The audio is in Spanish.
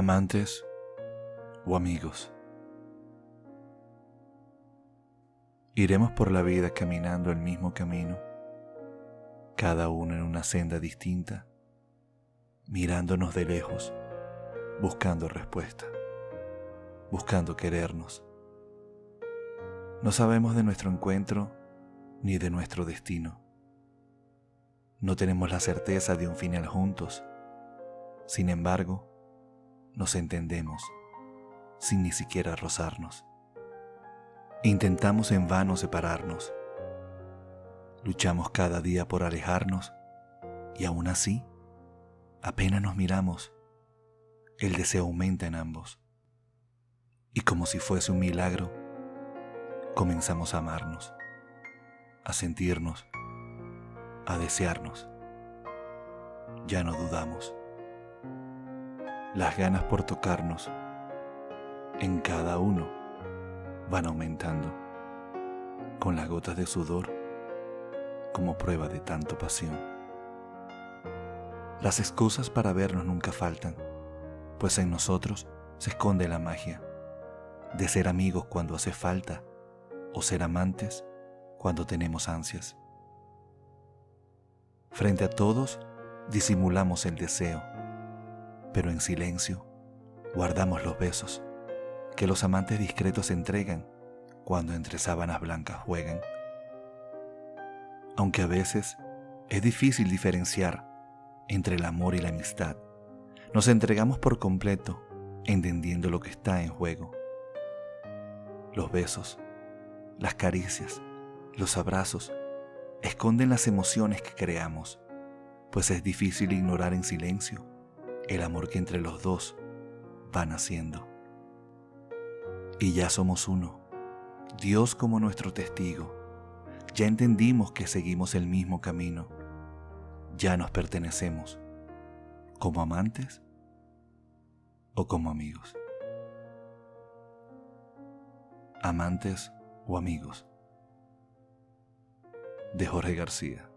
amantes o amigos. Iremos por la vida caminando el mismo camino, cada uno en una senda distinta, mirándonos de lejos, buscando respuesta, buscando querernos. No sabemos de nuestro encuentro ni de nuestro destino. No tenemos la certeza de un final juntos. Sin embargo, nos entendemos sin ni siquiera rozarnos. Intentamos en vano separarnos. Luchamos cada día por alejarnos y aún así, apenas nos miramos, el deseo aumenta en ambos. Y como si fuese un milagro, comenzamos a amarnos, a sentirnos, a desearnos. Ya no dudamos las ganas por tocarnos en cada uno van aumentando con las gotas de sudor como prueba de tanto pasión. Las excusas para vernos nunca faltan, pues en nosotros se esconde la magia de ser amigos cuando hace falta o ser amantes cuando tenemos ansias. Frente a todos disimulamos el deseo pero en silencio guardamos los besos que los amantes discretos entregan cuando entre sábanas blancas juegan. Aunque a veces es difícil diferenciar entre el amor y la amistad, nos entregamos por completo entendiendo lo que está en juego. Los besos, las caricias, los abrazos esconden las emociones que creamos, pues es difícil ignorar en silencio el amor que entre los dos va naciendo. Y ya somos uno, Dios como nuestro testigo. Ya entendimos que seguimos el mismo camino. Ya nos pertenecemos, como amantes o como amigos. Amantes o amigos. De Jorge García.